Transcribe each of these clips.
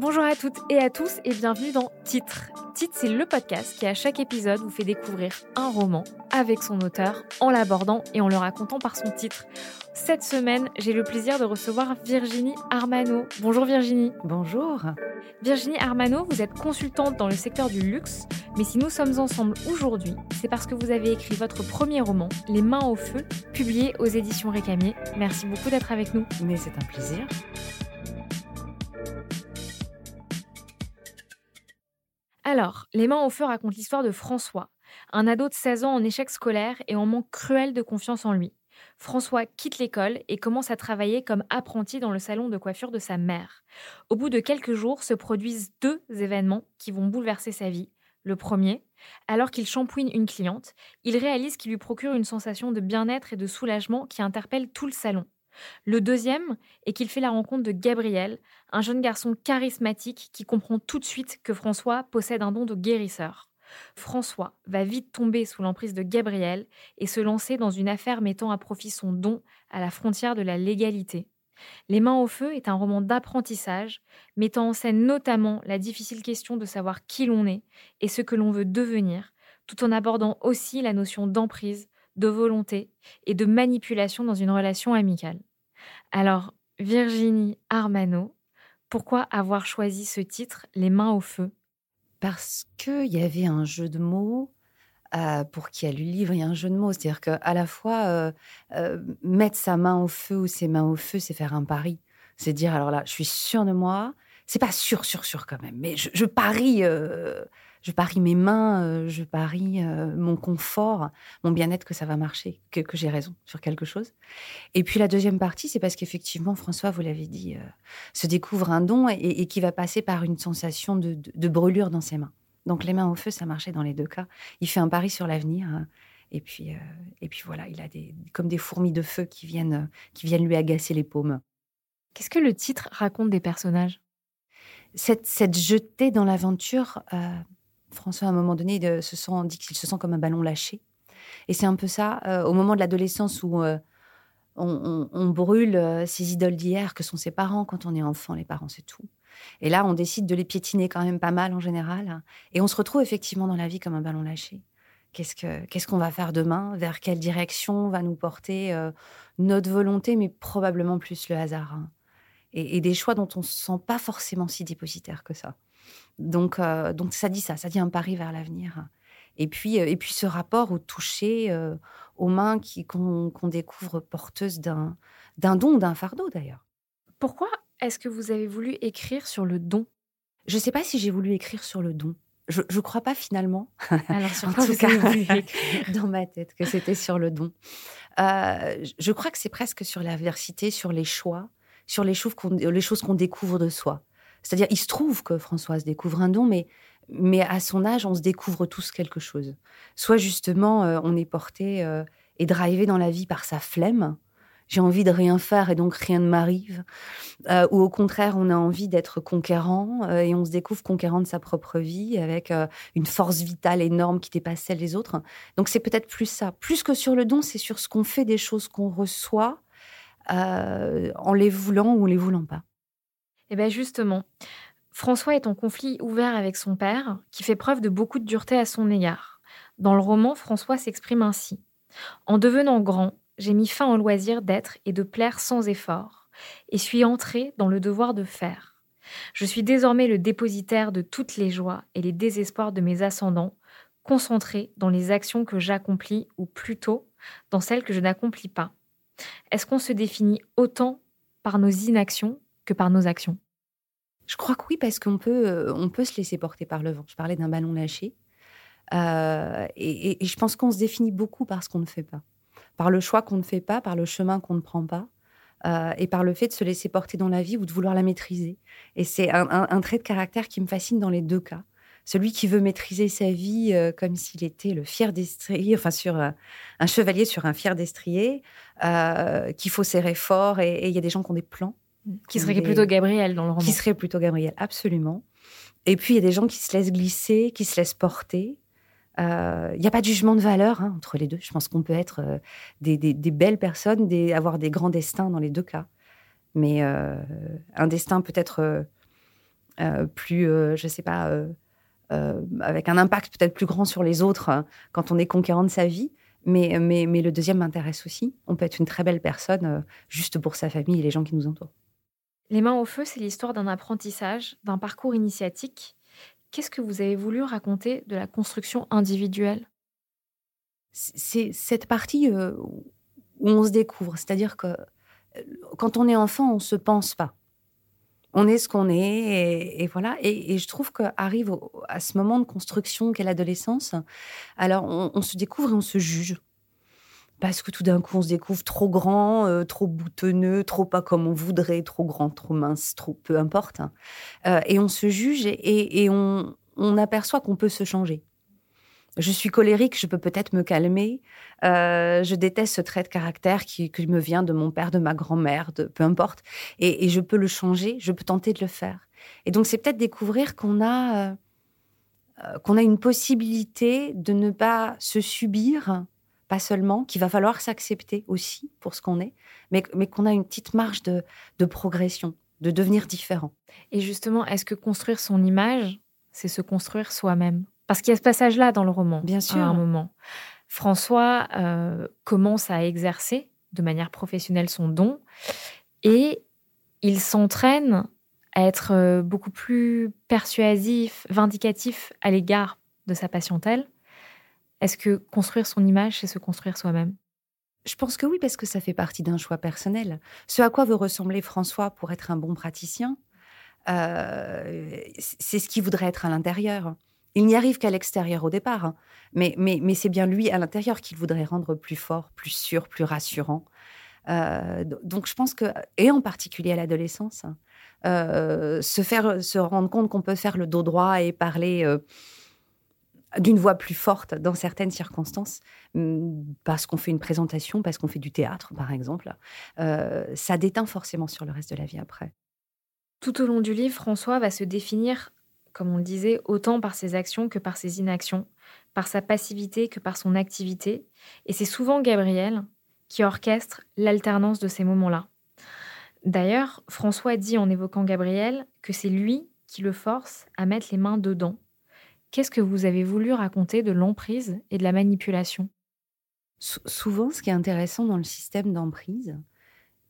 Bonjour à toutes et à tous et bienvenue dans Titre. Titre, c'est le podcast qui à chaque épisode vous fait découvrir un roman avec son auteur en l'abordant et en le racontant par son titre. Cette semaine, j'ai le plaisir de recevoir Virginie Armano. Bonjour Virginie. Bonjour. Virginie Armano, vous êtes consultante dans le secteur du luxe, mais si nous sommes ensemble aujourd'hui, c'est parce que vous avez écrit votre premier roman, Les mains au feu, publié aux éditions Récamier. Merci beaucoup d'être avec nous. Mais c'est un plaisir. Alors, Les mains au feu raconte l'histoire de François, un ado de 16 ans en échec scolaire et en manque cruel de confiance en lui. François quitte l'école et commence à travailler comme apprenti dans le salon de coiffure de sa mère. Au bout de quelques jours se produisent deux événements qui vont bouleverser sa vie. Le premier, alors qu'il shampouine une cliente, il réalise qu'il lui procure une sensation de bien-être et de soulagement qui interpelle tout le salon. Le deuxième est qu'il fait la rencontre de Gabriel, un jeune garçon charismatique qui comprend tout de suite que François possède un don de guérisseur. François va vite tomber sous l'emprise de Gabriel et se lancer dans une affaire mettant à profit son don à la frontière de la légalité. Les mains au feu est un roman d'apprentissage, mettant en scène notamment la difficile question de savoir qui l'on est et ce que l'on veut devenir, tout en abordant aussi la notion d'emprise, de volonté et de manipulation dans une relation amicale. Alors, Virginie Armano, pourquoi avoir choisi ce titre, Les mains au feu? Parce qu'il y avait un jeu de mots. Euh, pour qui a lu le livre, il y a un jeu de mots. C'est-à-dire qu'à la fois, euh, euh, mettre sa main au feu ou ses mains au feu, c'est faire un pari. C'est dire, alors là, je suis sûre de moi. C'est pas sûr, sûr, sûr quand même, mais je, parie je parie mes mains, euh, je parie euh, mon confort, mon bien-être que ça va marcher, que, j'ai raison sur quelque chose. Et puis la deuxième partie, c'est parce qu'effectivement, François, vous l'avez dit, euh, se découvre un don et, qui va passer par une sensation de, brûlure dans ses mains. Donc les mains au feu, ça marchait dans les deux cas. Il fait un pari sur l'avenir. Hein. et puis, et puis voilà, il a des, comme des fourmis de feu qui viennent, qui viennent lui agacer les paumes. Qu'est-ce que le titre raconte des personnages? Cette, jetée dans l'aventure, François, à un moment donné, se sent, dit qu'il se sent comme un ballon lâché. Et c'est un peu ça, euh, au moment de l'adolescence où euh, on, brûle euh, ses idoles d'hier, que sont ses parents quand on est enfant. Les parents, c'est tout. Et là, on décide de les piétiner quand même pas mal en général. Et on se retrouve effectivement dans la vie comme un ballon lâché. Qu'est-ce qu'on va faire demain? Vers quelle direction va nous porter notre volonté, mais probablement plus le hasard hein. Et, et, des choix dont on ne se sent pas forcément si dépositaire que ça. Donc, euh, donc ça dit ça, ça dit un pari vers l'avenir. Et puis, euh, et puis ce rapport au toucher, euh, aux mains qu'on découvre porteuses d'un don, d'un fardeau d'ailleurs. Pourquoi est-ce que vous avez voulu écrire sur le don? Je ne sais pas si j'ai voulu écrire sur le don. Je ne crois pas finalement. Alors sur quoi vous avez voulu dans ma tête que c'était sur le don. je crois que c'est presque sur l'aversité, sur les choix, sur les choses qu'on découvre de soi. C'est-à-dire, il se trouve que Françoise découvre un don, mais, mais à son âge, on se découvre tous quelque chose. Soit justement, euh, on est porté euh, et drivé dans la vie par sa flemme. J'ai envie de rien faire et donc rien ne m'arrive. Euh, ou au contraire, on a envie d'être conquérant et on se découvre conquérant de sa propre vie avec une force vitale énorme qui dépasse celle des autres. Donc c'est peut-être plus ça. Plus que sur le don, c'est sur ce qu'on fait des choses qu'on reçoit en les voulant ou en les voulant pas. Eh bien justement, François est en conflit ouvert avec son père, qui fait preuve de beaucoup de dureté à son égard. Dans le roman, François s'exprime ainsi. En devenant grand, j'ai mis fin au loisir d'être et de plaire sans effort, et suis entré dans le devoir de faire. Je suis désormais le dépositaire de toutes les joies et les désespoirs de mes ascendants, concentré dans les actions que j'accomplis, ou plutôt dans celles que je n'accomplis pas. Est-ce qu'on se définit autant par nos inactions que par nos actions? Je crois que oui, parce qu'on peut, euh, on peut se laisser porter par le vent. Je parlais d'un ballon lâché. Euh, et, je pense qu'on se définit beaucoup par ce qu'on ne fait pas. Par le choix qu'on ne fait pas, par le chemin qu'on ne prend pas, et par le fait de se laisser porter dans la vie ou de vouloir la maîtriser. Et c'est un, trait de caractère qui me fascine dans les deux cas. Celui qui veut maîtriser sa vie comme s'il était le fier destrier, enfin sur un chevalier sur un fier destrier, qu'il faut serrer fort. Et il y a des gens qui ont des plans. Qui serait plutôt Gabriel dans le roman. Qui serait plutôt Gabriel, absolument. Et puis, il y a des gens qui se laissent glisser, qui se laissent porter. Il euh, n'y a pas de jugement de valeur hein, entre les deux. Je pense qu'on peut être euh, des, belles personnes, des, avoir des grands destins dans les deux cas. Mais euh, un destin peut-être plus, je ne sais pas, avec un impact peut-être plus grand sur les autres hein, quand on est conquérant de sa vie. Mais, mais, mais le deuxième m'intéresse aussi. On peut être une très belle personne juste pour sa famille et les gens qui nous entourent. Les mains au feu, c'est l'histoire d'un apprentissage, d'un parcours initiatique. Qu'est-ce que vous avez voulu raconter de la construction individuelle? C'est cette partie euh, où on se découvre. C'est-à-dire que euh, quand on est enfant, on ne se pense pas. On est ce qu'on est, et, voilà. Et, je trouve qu'arrive à ce moment de construction qu'est l'adolescence, alors on se découvre et on se juge parce que tout d'un coup on se découvre trop grand, euh, trop boutonneux, trop pas comme on voudrait, trop grand, trop mince, trop peu importe. Hein. Euh, et on se juge et, on, aperçoit qu'on peut se changer. Je suis colérique, je peux peut-être me calmer. Euh, je déteste ce trait de caractère qui, me vient de mon père, de ma grand-mère, de peu importe. Et, je peux le changer, je peux tenter de le faire. Et donc c'est peut-être découvrir qu'on a qu'on a une possibilité de ne pas se subir pas seulement, qu'il va falloir s'accepter aussi pour ce qu'on est, mais qu'on a une petite marge de, progression, de devenir différent. Et justement, est-ce que construire son image, c'est se construire soi-même? Parce qu'il y a ce passage-là dans le roman, bien sûr, à un moment. François euh, commence à exercer de manière professionnelle son don et il s'entraîne à être euh, beaucoup plus persuasif, vindicatif à l'égard de sa patientèle est-ce que construire son image, c'est se construire soi-même? Je pense que oui, parce que ça fait partie d'un choix personnel. Ce à quoi veut ressembler François pour être un bon praticien, euh, c'est ce qu'il voudrait être à l'intérieur. Il n'y arrive qu'à l'extérieur au départ, hein. mais, mais, mais c'est bien lui à l'intérieur qu'il voudrait rendre plus fort, plus sûr, plus rassurant. Euh, donc je pense que, et en particulier à l'adolescence, euh, se faire se rendre compte qu'on peut faire le dos droit et parler d'une voix plus forte dans certaines circonstances, mm, parce qu'on fait une présentation, parce qu'on fait du théâtre, par exemple, euh, ça déteint forcément sur le reste de la vie après. Tout au long du livre, François va se définir, comme on le disait, autant par ses actions que par ses inactions, par sa passivité que par son activité, et c'est souvent Gabriel qui orchestre l'alternance de ces moments-là. D'ailleurs, François dit en évoquant Gabriel que c'est lui qui le force à mettre les mains dedans Qu'est-ce que vous avez voulu raconter de l'emprise et de la manipulation? Souvent, ce qui est intéressant dans le système d'emprise,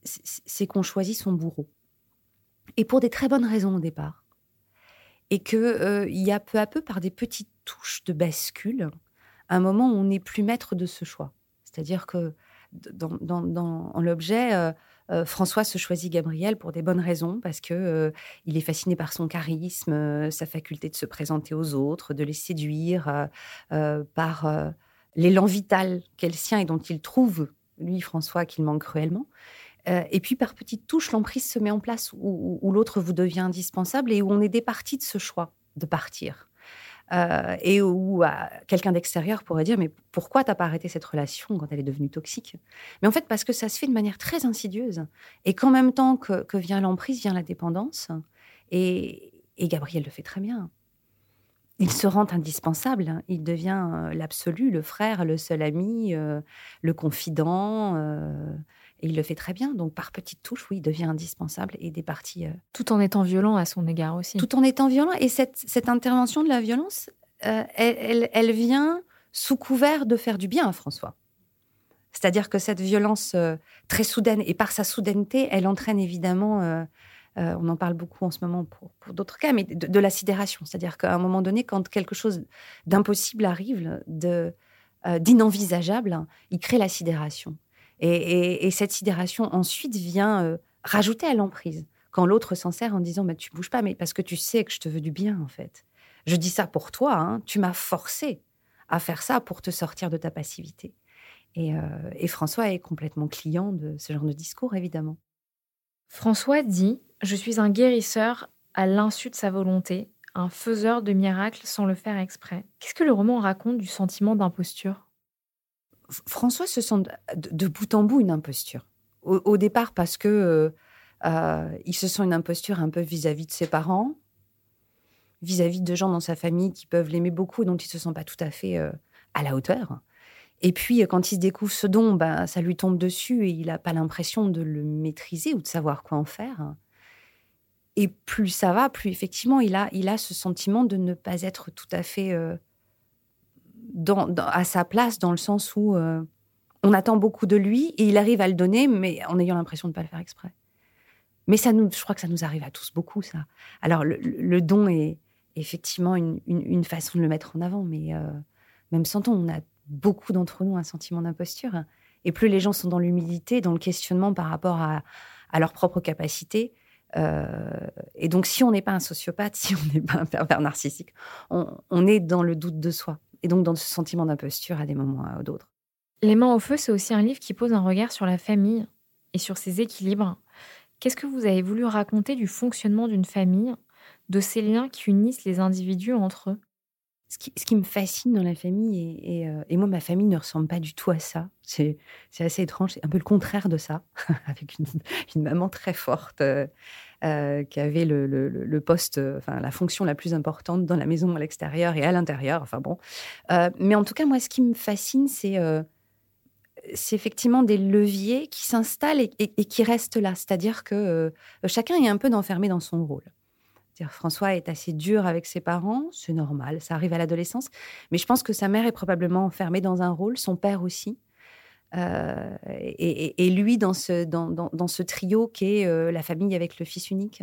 c'est qu'on choisit son bourreau. Et pour des très bonnes raisons au départ. Et qu'il euh, y a peu à peu, par des petites touches de bascule, un moment où on n'est plus maître de ce choix. C'est-à-dire que dans, l'objet, euh, euh, François se choisit Gabriel pour des bonnes raisons, parce que il est fasciné par son charisme, sa faculté de se présenter aux autres, de les séduire, par l'élan vital qu'est le sien et dont il trouve, lui, François, qu'il manque cruellement. Et puis, par petites touches, l'emprise se met en place où l'autre vous devient indispensable et où on est départi de ce choix de partir. Euh, et où euh, quelqu'un d'extérieur pourrait dire mais pourquoi t'as pas arrêté cette relation quand elle est devenue toxique? Mais en fait parce que ça se fait de manière très insidieuse et qu'en même temps que, vient l'emprise vient la dépendance et, Gabriel le fait très bien. Il se rend indispensable, il devient euh, l'absolu, le frère, le seul ami, le confident. Et il le fait très bien. Donc, par petites touches, oui, il devient indispensable et des parties. Euh, tout en étant violent à son égard aussi. Tout en étant violent. Et cette, cette intervention de la violence, euh, elle, elle, vient sous couvert de faire du bien à François. C'est-à-dire que cette violence euh, très soudaine, et par sa soudaineté, elle entraîne évidemment, on en parle beaucoup en ce moment pour, pour d'autres cas, mais de, la sidération. C'est-à-dire qu'à un moment donné, quand quelque chose d'impossible arrive, de, d'inenvisageable, il crée la sidération. Et, cette sidération ensuite vient euh, rajouter à l'emprise. Quand l'autre s'en sert en disant bah, Tu bouges pas, mais parce que tu sais que je te veux du bien, en fait. Je dis ça pour toi, hein. tu m'as forcé à faire ça pour te sortir de ta passivité. Et, euh, et François est complètement client de ce genre de discours, évidemment. François dit Je suis un guérisseur à l'insu de sa volonté, un faiseur de miracles sans le faire exprès. Qu'est-ce que le roman raconte du sentiment d'imposture? François se sent de, bout en bout une imposture. Au, départ, parce que euh, euh, il se sent une imposture un peu vis-à-vis de ses parents, vis-à-vis de gens dans sa famille qui peuvent l'aimer beaucoup et dont il se sent pas tout à fait euh, à la hauteur. Et puis, quand il se découvre ce don, ben, ça lui tombe dessus et il n'a pas l'impression de le maîtriser ou de savoir quoi en faire. Et plus ça va, plus effectivement, il a, il a ce sentiment de ne pas être tout à fait à sa place dans le sens où euh, on attend beaucoup de lui et il arrive à le donner, mais en ayant l'impression de ne pas le faire exprès. Mais ça nous, je crois que ça nous arrive à tous beaucoup, ça. Alors, le, don est effectivement une, façon de le mettre en avant, mais euh, même sans don, on a beaucoup d'entre nous un sentiment d'imposture. Et plus les gens sont dans l'humilité, dans le questionnement par rapport à, à leurs propres capacités, euh, et donc, si on n'est pas un sociopathe, si on n'est pas un pervers narcissique, on, est dans le doute de soi et donc dans ce sentiment d'imposture à des moments ou d'autres. Les mains au feu, c'est aussi un livre qui pose un regard sur la famille et sur ses équilibres. Qu'est-ce que vous avez voulu raconter du fonctionnement d'une famille, de ces liens qui unissent les individus entre eux? Ce qui, me fascine dans la famille, euh, et, moi, ma famille ne ressemble pas du tout à ça. C'est assez étrange, c'est un peu le contraire de ça, avec une, maman très forte euh, euh, qui avait le, poste, enfin la fonction la plus importante dans la maison à l'extérieur et à l'intérieur. Enfin bon. mais en tout cas, moi, ce qui me fascine, c'est c'est effectivement des leviers qui s'installent et, et, qui restent là. C'est-à-dire que chacun est un peu enfermé dans son rôle. François est assez dur avec ses parents, c'est normal, ça arrive à l'adolescence. Mais je pense que sa mère est probablement enfermée dans un rôle, son père aussi. Euh, et, lui dans ce, dans, dans, ce trio qui est euh, la famille avec le fils unique.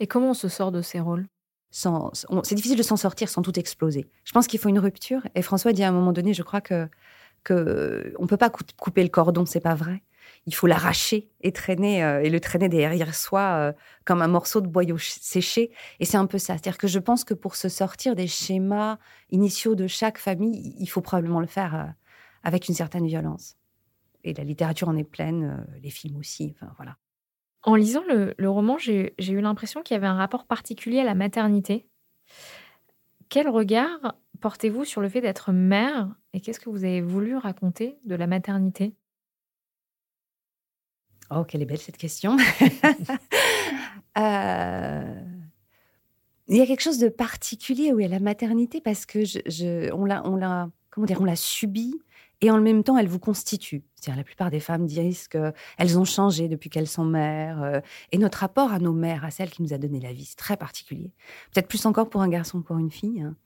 Et comment on se sort de ces rôles? C'est difficile de s'en sortir sans tout exploser. Je pense qu'il faut une rupture. Et François dit à un moment donné, je crois que, que on peut pas couper le cordon, c'est pas vrai il faut l'arracher et traîner euh, et le traîner derrière soi comme un morceau de boyau séché. Et c'est un peu ça. C'est-à-dire que je pense que pour se sortir des schémas initiaux de chaque famille, il faut probablement le faire avec une certaine violence. Et la littérature en est pleine, les films aussi. Enfin voilà. En lisant le, le roman, j'ai eu l'impression qu'il y avait un rapport particulier à la maternité. Quel regard portez-vous sur le fait d'être mère et qu'est-ce que vous avez voulu raconter de la maternité? Oh, quelle est belle cette question. Euh, il y a quelque chose de particulier oui, à la maternité parce que je, on l'a, on l'a, comment dire, on l'a subie et en même temps, elle vous constitue. C'est-à-dire, la plupart des femmes disent qu'elles ont changé depuis qu'elles sont mères. Euh, et notre rapport à nos mères, à celle qui nous a donné la vie, c'est très particulier. Peut-être plus encore pour un garçon que pour une fille. Hein.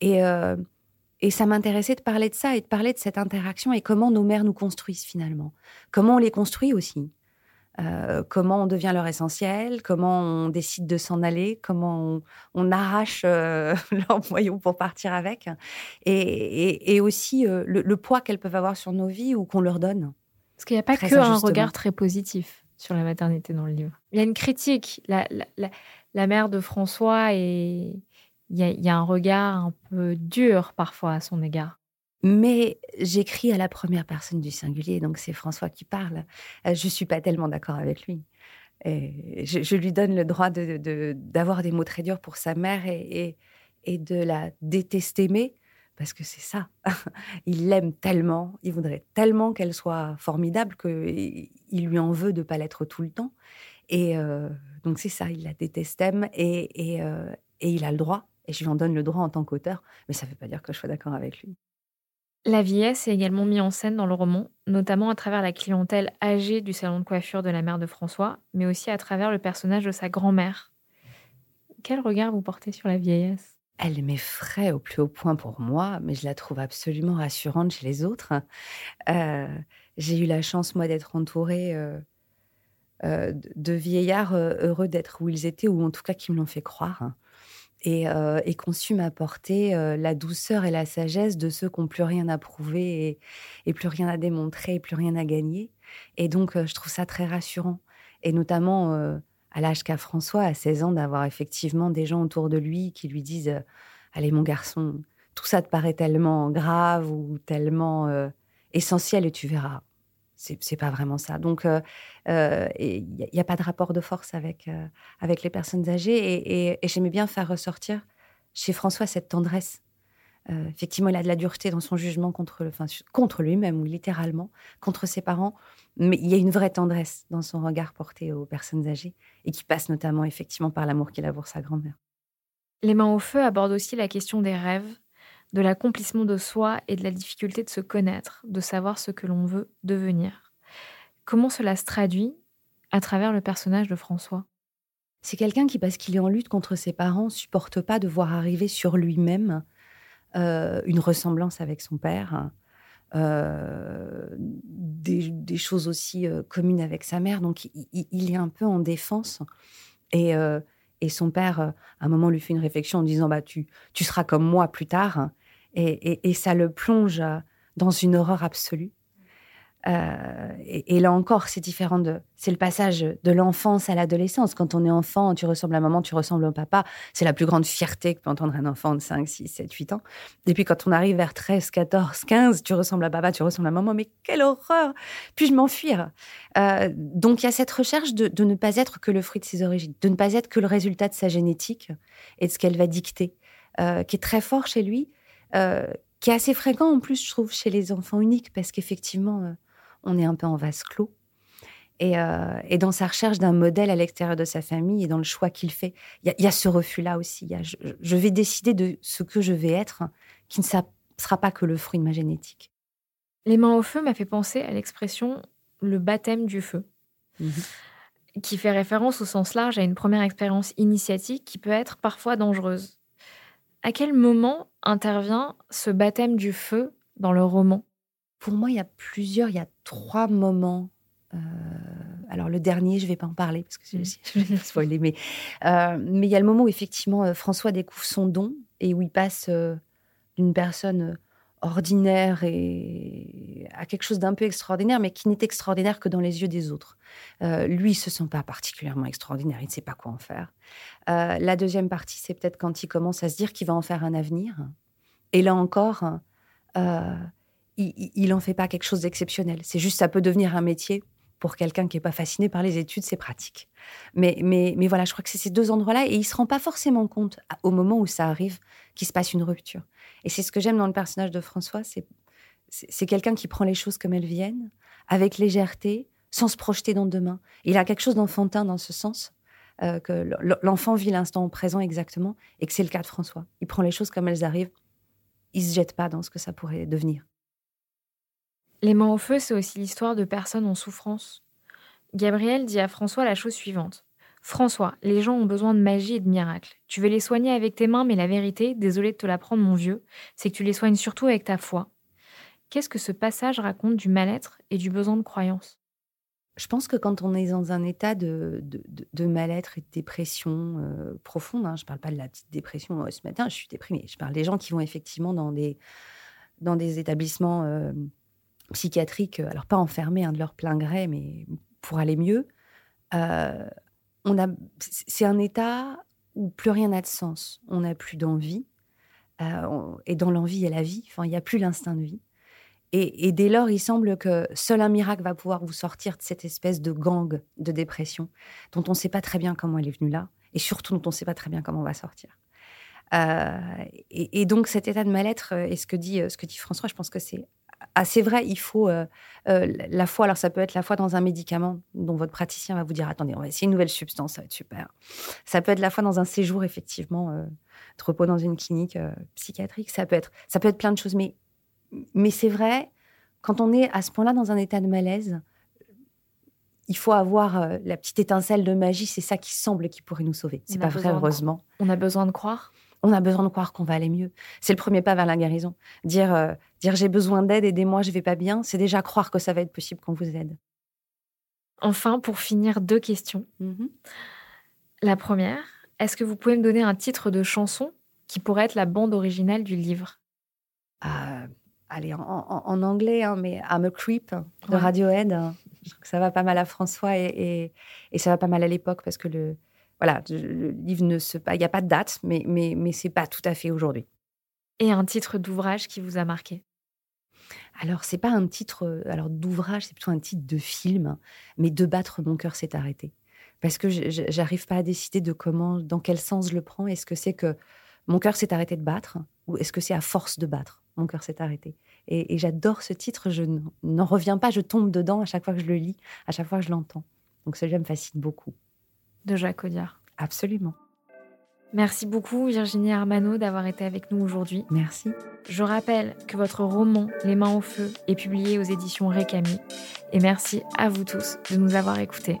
Et euh, et ça m'intéressait de parler de ça et de parler de cette interaction et comment nos mères nous construisent finalement. Comment on les construit aussi. Euh, comment on devient leur essentiel, comment on décide de s'en aller, comment on, arrache euh, leur boyau pour partir avec, et, aussi euh, le, poids qu'elles peuvent avoir sur nos vies ou qu'on leur donne. Parce qu'il n'y a pas que un regard très positif sur la maternité dans le livre. Il y a une critique. La, la, la mère de François est, il y, a un regard un peu dur parfois à son égard. Mais j'écris à la première personne du singulier, donc c'est François qui parle. Euh, je ne suis pas tellement d'accord avec lui. Et je, lui donne le droit d'avoir des mots très durs pour sa mère et, et, de la détester, mais parce que c'est ça. il l'aime tellement, il voudrait tellement qu'elle soit formidable qu'il lui en veut de ne pas l'être tout le temps. Et euh, donc c'est ça, il la déteste et, et, euh, et il a le droit et je lui en donne le droit en tant qu'auteur, mais ça ne veut pas dire que je sois d'accord avec lui. La vieillesse est également mise en scène dans le roman, notamment à travers la clientèle âgée du salon de coiffure de la mère de François, mais aussi à travers le personnage de sa grand-mère. Quel regard vous portez sur la vieillesse? Elle m'effraie au plus haut point pour moi, mais je la trouve absolument rassurante chez les autres. Euh, j'ai eu la chance, moi, d'être entourée euh, euh, de vieillards heureux d'être où ils étaient, ou en tout cas qui me l'ont fait croire et, euh, et conçu m'apporter euh, la douceur et la sagesse de ceux qui n'ont plus rien à prouver et, plus rien à démontrer et plus rien à gagner. Et donc, euh, je trouve ça très rassurant. Et notamment à l'âge qu'a François, à 16 ans, d'avoir effectivement des gens autour de lui qui lui disent Allez, mon garçon, tout ça te paraît tellement grave ou tellement essentiel et tu verras. C'est pas vraiment ça. Donc, il n'y a, pas de rapport de force avec, avec les personnes âgées. Et, j'aimais bien faire ressortir chez François cette tendresse. effectivement, il a de la dureté dans son jugement contre, enfin, contre lui-même, ou littéralement, contre ses parents. Mais il y a une vraie tendresse dans son regard porté aux personnes âgées et qui passe notamment effectivement par l'amour qu'il a pour sa grand-mère. Les mains au feu abordent aussi la question des rêves, de l'accomplissement de soi et de la difficulté de se connaître, de savoir ce que l'on veut devenir. Comment cela se traduit à travers le personnage de François? C'est quelqu'un qui, parce qu'il est en lutte contre ses parents, supporte pas de voir arriver sur lui-même euh, une ressemblance avec son père, euh, des, choses aussi euh, communes avec sa mère. Donc, il, est un peu en défense. Et, et son père, à un moment, lui fait une réflexion en disant bah, tu, tu seras comme moi plus tard. et, et ça le plonge dans une horreur absolue. Euh, et, là encore, c'est différent de. C'est le passage de l'enfance à l'adolescence. Quand on est enfant, tu ressembles à maman, tu ressembles au papa. C'est la plus grande fierté que peut entendre un enfant de 5, 6, 7, 8 ans. Et puis quand on arrive vers 13, 14, 15, tu ressembles à papa, tu ressembles à maman. Mais quelle horreur Puis-je m'enfuir? Euh, Donc il y a cette recherche de, ne pas être que le fruit de ses origines, de ne pas être que le résultat de sa génétique et de ce qu'elle va dicter, euh, qui est très fort chez lui, qui est assez fréquent en plus, je trouve, chez les enfants uniques, parce qu'effectivement on est un peu en vase clos. Euh, et, dans sa recherche d'un modèle à l'extérieur de sa famille et dans le choix qu'il fait, il y, a ce refus-là aussi. je, vais décider de ce que je vais être, qui ne sera pas que le fruit de ma génétique. Les mains au feu m'a fait penser à l'expression le baptême du feu, mhm. qui fait référence au sens large à une première expérience initiatique qui peut être parfois dangereuse. À quel moment intervient ce baptême du feu dans le roman? Pour moi, il y a plusieurs, il y a trois moments. Euh, alors le dernier, je ne vais pas en parler parce que je vais spoiler, mais euh, mais il y a le moment où effectivement euh, François découvre son don et où il passe d'une personne ordinaire et à quelque chose d'un peu extraordinaire, mais qui n'est extraordinaire que dans les yeux des autres. lui, il se sent pas particulièrement extraordinaire, il ne sait pas quoi en faire. la deuxième partie, c'est peut-être quand il commence à se dire qu'il va en faire un avenir. Et là encore, il n'en fait pas quelque chose d'exceptionnel. C'est juste, ça peut devenir un métier pour quelqu'un qui n'est pas fasciné par les études, c'est pratique. Mais, mais, voilà, je crois que c'est ces deux endroits-là et il ne se rend pas forcément compte au moment où ça arrive qu'il se passe une rupture. Et c'est ce que j'aime dans le personnage de François, c'est, quelqu'un qui prend les choses comme elles viennent, avec légèreté, sans se projeter dans demain. Il a quelque chose d'enfantin dans ce sens, euh, que l'enfant vit l'instant présent exactement, et que c'est le cas de François. Il prend les choses comme elles arrivent, il se jette pas dans ce que ça pourrait devenir. Les mains au feu, c'est aussi l'histoire de personnes en souffrance. Gabriel dit à François la chose suivante. François, les gens ont besoin de magie et de miracles. Tu veux les soigner avec tes mains, mais la vérité, désolé de te l'apprendre mon vieux, c'est que tu les soignes surtout avec ta foi. Qu'est-ce que ce passage raconte du mal-être et du besoin de croyance? Je pense que quand on est dans un état de, de, mal-être et de dépression euh, profonde, hein, je ne parle pas de la petite dépression euh, ce matin, je suis déprimée, je parle des gens qui vont effectivement dans des, dans des établissements... Euh, psychiatriques, euh, alors pas enfermés hein, de leur plein gré, mais pour aller mieux, euh, on a, c'est un état où plus rien n'a de sens. On n'a plus d'envie. Euh, et dans l'envie, il y a la vie. Enfin, il n'y a plus l'instinct de vie. Et, dès lors, il semble que seul un miracle va pouvoir vous sortir de cette espèce de gang de dépression dont on ne sait pas très bien comment elle est venue là, et surtout dont on ne sait pas très bien comment on va sortir. et, donc cet état de mal-être, et ce que dit ce que dit François, je pense que c'est ah, c'est vrai, il faut euh, euh, la foi. Alors, ça peut être la foi dans un médicament dont votre praticien va vous dire attendez, on va essayer une nouvelle substance, ça va être super. Ça peut être la foi dans un séjour, effectivement, euh, de repos dans une clinique psychiatrique. Ça peut, être, ça peut être plein de choses. Mais, mais c'est vrai, quand on est à ce point-là dans un état de malaise, il faut avoir la petite étincelle de magie. C'est ça qui semble qui pourrait nous sauver. C'est pas vrai, heureusement. On a besoin de croire? On a besoin de croire qu'on va aller mieux. C'est le premier pas vers la guérison. Dire, euh, dire j'ai besoin d'aide, aidez-moi, je vais pas bien, c'est déjà croire que ça va être possible qu'on vous aide. Enfin, pour finir, deux questions. Mm-hmm. La première, est-ce que vous pouvez me donner un titre de chanson qui pourrait être la bande originale du livre? Euh, Allez, en, anglais, hein, mais I'm a Creep de Radiohead. Je trouve que ça va pas mal à François et, et ça va pas mal à l'époque parce que le, voilà, le livre ne se il n'y a pas de date, mais mais mais c'est pas tout à fait aujourd'hui. Et un titre d'ouvrage qui vous a marqué? Alors, c'est pas un titre euh, alors d'ouvrage, c'est plutôt un titre de film, mais de battre mon cœur s'est arrêté. Parce que j'arrive pas à décider de comment, dans quel sens je le prends. Est-ce que c'est que mon cœur s'est arrêté de battre ou est-ce que c'est à force de battre mon cœur s'est arrêté? Et, et j'adore ce titre, je n'en reviens pas, je tombe dedans à chaque fois que je le lis, à chaque fois que je l'entends. Donc celui-là me fascine beaucoup. De Jacques Audiard. Absolument. Merci beaucoup Virginie Armano d'avoir été avec nous aujourd'hui. Merci. Je rappelle que votre roman Les mains au feu est publié aux éditions Récami. Et merci à vous tous de nous avoir écoutés.